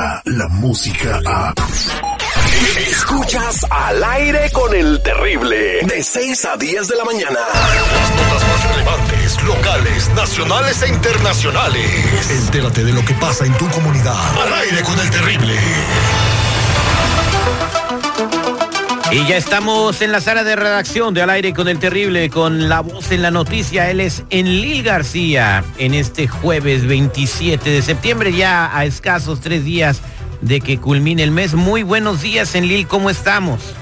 llega la música a... Escuchas al aire con el terrible. De 6 a 10 de la mañana. Las notas más relevantes, locales, nacionales e internacionales. Entérate de lo que pasa en tu comunidad. Al aire con el terrible. Y ya estamos en la sala de redacción de Al aire con el terrible, con la voz en la noticia. Él es Enlil García en este jueves 27 de septiembre, ya a escasos tres días de que culmine el mes. Muy buenos días, Enlil, ¿cómo estamos?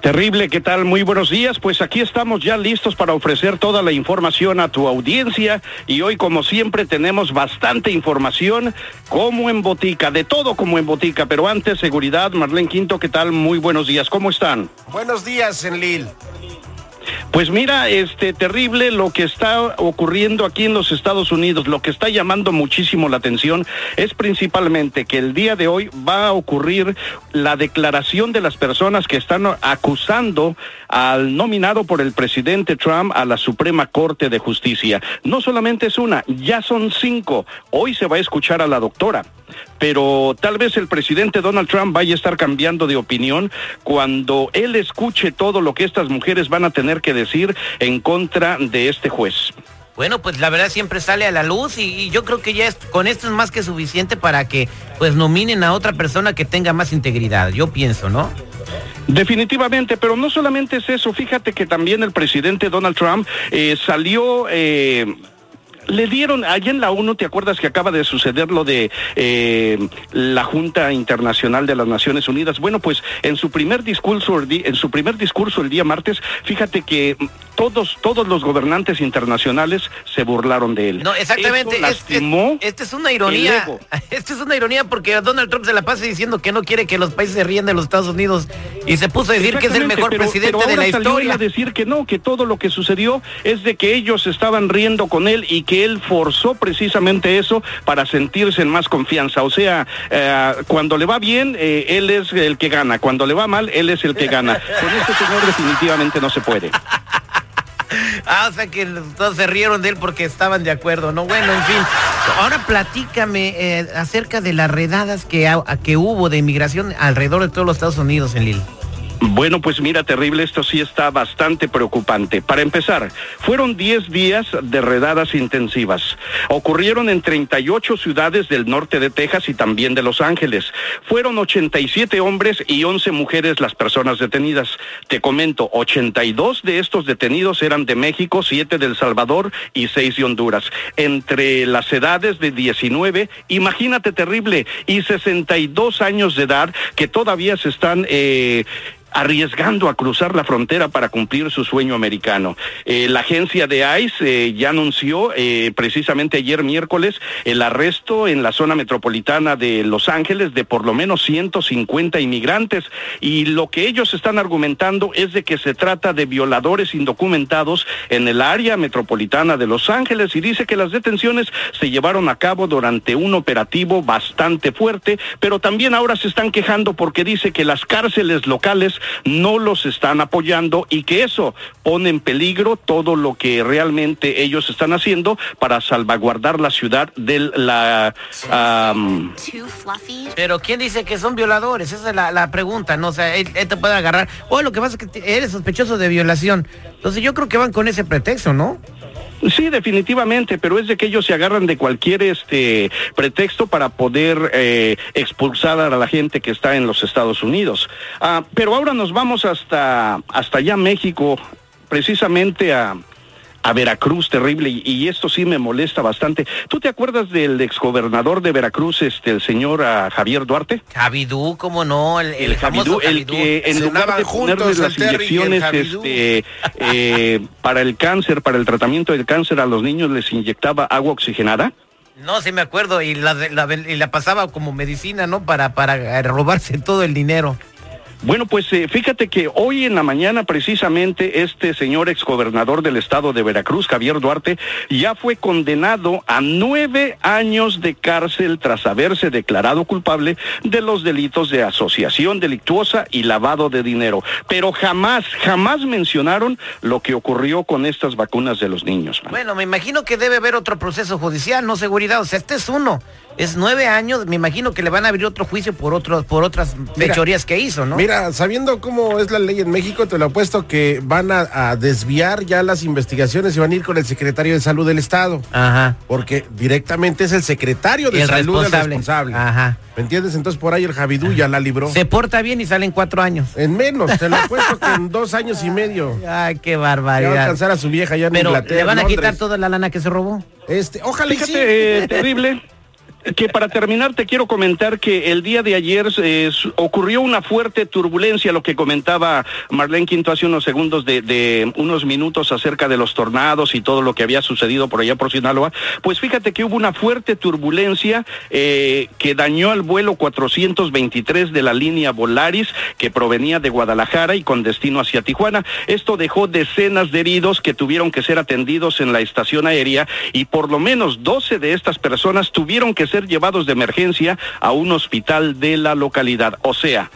Terrible, ¿qué tal? Muy buenos días. Pues aquí estamos ya listos para ofrecer toda la información a tu audiencia y hoy como siempre tenemos bastante información como en botica, de todo como en botica, pero antes seguridad, Marlene Quinto, ¿qué tal? Muy buenos días, ¿cómo están? Buenos días, Enlil. Pues mira, este terrible lo que está ocurriendo aquí en los Estados Unidos, lo que está llamando muchísimo la atención es principalmente que el día de hoy va a ocurrir la declaración de las personas que están acusando al nominado por el presidente Trump a la Suprema Corte de Justicia. No solamente es una, ya son cinco. Hoy se va a escuchar a la doctora pero tal vez el presidente Donald Trump vaya a estar cambiando de opinión cuando él escuche todo lo que estas mujeres van a tener que decir en contra de este juez. Bueno, pues la verdad siempre sale a la luz y, y yo creo que ya es, con esto es más que suficiente para que pues nominen a otra persona que tenga más integridad, yo pienso, ¿no? Definitivamente, pero no solamente es eso, fíjate que también el presidente Donald Trump eh, salió... Eh, le dieron, allá en la ONU, ¿te acuerdas que acaba de suceder lo de eh, la Junta Internacional de las Naciones Unidas? Bueno, pues en su primer discurso, en su primer discurso el día martes, fíjate que todos, todos los gobernantes internacionales se burlaron de él. No, exactamente. Lastimó es, es, es una ironía. Esto es una ironía porque Donald Trump se la pasa diciendo que no quiere que los países se ríen de los Estados Unidos y se puso a decir que es el mejor pero, presidente pero de la salió historia. a decir que no, que todo lo que sucedió es de que ellos estaban riendo con él y que él forzó precisamente eso para sentirse en más confianza. O sea, eh, cuando le va bien, eh, él es el que gana. Cuando le va mal, él es el que gana. Con este señor definitivamente no se puede. Ah, o sea que todos se rieron de él porque estaban de acuerdo, ¿no? Bueno, en fin. Ahora platícame eh, acerca de las redadas que, que hubo de inmigración alrededor de todos los Estados Unidos en Lille. Bueno, pues mira, terrible, esto sí está bastante preocupante. Para empezar, fueron 10 días de redadas intensivas. Ocurrieron en 38 ciudades del norte de Texas y también de Los Ángeles. Fueron 87 hombres y 11 mujeres las personas detenidas. Te comento, 82 de estos detenidos eran de México, 7 de El Salvador y 6 de Honduras. Entre las edades de 19, imagínate terrible, y 62 años de edad que todavía se están... Eh, arriesgando a cruzar la frontera para cumplir su sueño americano. Eh, la agencia de ICE eh, ya anunció eh, precisamente ayer miércoles el arresto en la zona metropolitana de Los Ángeles de por lo menos 150 inmigrantes y lo que ellos están argumentando es de que se trata de violadores indocumentados en el área metropolitana de Los Ángeles y dice que las detenciones se llevaron a cabo durante un operativo bastante fuerte, pero también ahora se están quejando porque dice que las cárceles locales no los están apoyando y que eso pone en peligro todo lo que realmente ellos están haciendo para salvaguardar la ciudad de la... Pero ¿quién dice que son violadores? Esa es la, la pregunta, ¿no? O sea, él, te puede agarrar. O lo que pasa es que eres sospechoso de violación. Entonces yo creo que van con ese pretexto, ¿no? Sí, definitivamente, pero es de que ellos se agarran de cualquier este pretexto para poder eh, expulsar a la gente que está en los Estados Unidos. Ah, pero ahora nos vamos hasta hasta allá México, precisamente a a Veracruz, terrible, y, y esto sí me molesta bastante. ¿Tú te acuerdas del exgobernador de Veracruz, este, el señor ah, Javier Duarte? Javidú, ¿cómo no? El, el, El famoso Javidú, el Javidú. que en lugar Cenaban de juntos ponerles las inyecciones este, eh, para el cáncer, para el tratamiento del cáncer a los niños les inyectaba agua oxigenada. No, sí me acuerdo, y la, la- y la pasaba como medicina, ¿no? Para, para eh, robarse todo el dinero. Bueno, pues eh, fíjate que hoy en la mañana precisamente este señor exgobernador del estado de Veracruz, Javier Duarte, ya fue condenado a nueve años de cárcel tras haberse declarado culpable de los delitos de asociación delictuosa y lavado de dinero. Pero jamás, jamás mencionaron lo que ocurrió con estas vacunas de los niños. Bueno, me imagino que debe haber otro proceso judicial, no seguridad. O sea, este es uno. Es nueve años, me imagino que le van a abrir otro juicio por otro, por otras fechorías que hizo, ¿no? Mira, sabiendo cómo es la ley en México, te lo apuesto que van a, a desviar ya las investigaciones y van a ir con el secretario de Salud del Estado. Ajá. Porque directamente es el secretario de El Salud responsable. el responsable. Ajá. ¿Me entiendes? Entonces por ahí el Javidú ya la libró. Se porta bien y salen cuatro años. En menos, te lo apuesto que en dos años y medio. Ay, qué Ya va a barbaridad. alcanzar a su vieja ya en Pero Inglaterra. le van a Londres. quitar toda la lana que se robó. Este, ojalá y sí. Fíjate, eh, terrible. Que para terminar te quiero comentar que el día de ayer eh, ocurrió una fuerte turbulencia, lo que comentaba Marlene Quinto hace unos segundos de, unos minutos acerca de los tornados y todo lo que había sucedido por allá por Sinaloa. Pues fíjate que hubo una fuerte turbulencia eh, que dañó el vuelo 423 de la línea Volaris que provenía de Guadalajara y con destino hacia Tijuana. Esto dejó decenas de heridos que tuvieron que ser atendidos en la estación aérea y por lo menos 12 de estas personas tuvieron que ser llevados de emergencia a un hospital de la localidad. O sea,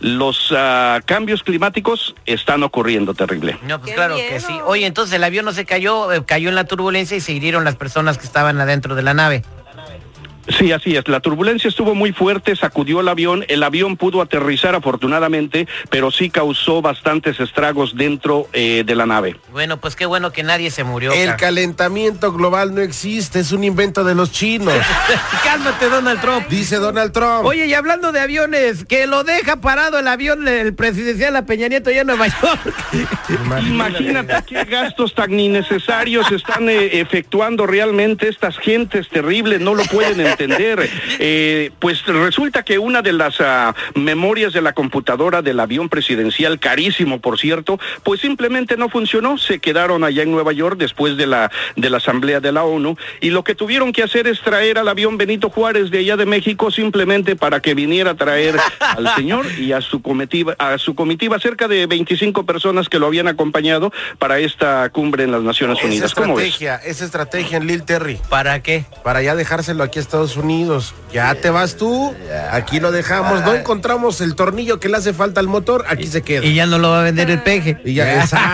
los ah, cambios climáticos están ocurriendo terrible. No, pues Qué claro que sí. Oye, entonces el avión no se cayó, eh, cayó en la turbulencia y se hirieron las personas que estaban adentro de la nave. Sí, así es. La turbulencia estuvo muy fuerte, sacudió el avión. El avión pudo aterrizar afortunadamente, pero sí causó bastantes estragos dentro eh, de la nave. Bueno, pues qué bueno que nadie se murió. El ca- calentamiento global no existe, es un invento de los chinos, Cálmate, Donald Trump. dice Donald Trump. Oye, y hablando de aviones, que lo deja parado el avión el presidencial a Peña Nieto allá en Nueva York. Imagínate qué gastos tan innecesarios están eh, efectuando realmente estas gentes terribles, no lo pueden entender. Eh, pues resulta que una de las ah, memorias de la computadora del avión presidencial, carísimo por cierto, pues simplemente no funcionó, se quedaron allá en Nueva York después de la, de la Asamblea de la ONU y lo que tuvieron que hacer es traer al avión Benito Juárez de allá de México simplemente para que viniera a traer al señor y a su comitiva, a su comitiva, cerca de 25 personas que lo habían acompañado para esta cumbre en las Naciones esa Unidas. ¿Cómo ves? estrategia, esa estrategia en Lil Terry, ¿Para qué? para ya dejárselo aquí a Estados Unidos. Ya te vas tú, aquí lo dejamos, no encontramos el tornillo que le hace falta al motor, aquí se queda. Y ya no lo va a vender el peje. Y ya, exacto,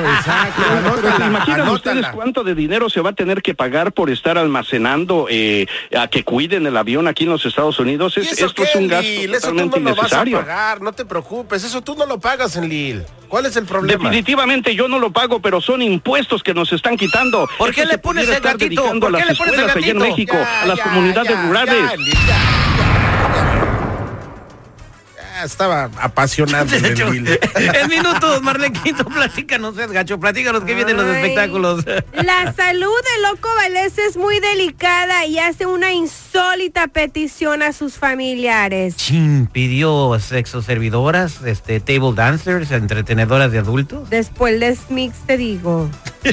exacto. ¿se Anótala, ustedes cuánto de dinero se va a tener que pagar por estar almacenando eh, a que cuiden el avión aquí en los Estados Unidos? ¿Y Es- eso esto es un gasto Lil? Eso tú totalmente no lo vas a innecesario. pagar, no te preocupes, eso tú no lo pagas en Lil. ¿Cuál es el problema? Definitivamente yo no lo pago, pero son impuestos que nos están quitando. ¿Por qué Esto le pones el gatito? dedicando ¿Por a qué las le pones el escuelas allá en gatito? México, Ya, a las ya, comunidades ya, rurales. Estaba apasionado el Lil. en minutos, Marlene Quinto, platícanos, es gacho, platícanos que vienen los espectáculos. La salud de Loco Valdés es muy delicada y hace una insólita petición a sus familiares. Chin, pidió sexo servidoras, este, table dancers, entretenedoras de adultos. Después del mix te digo.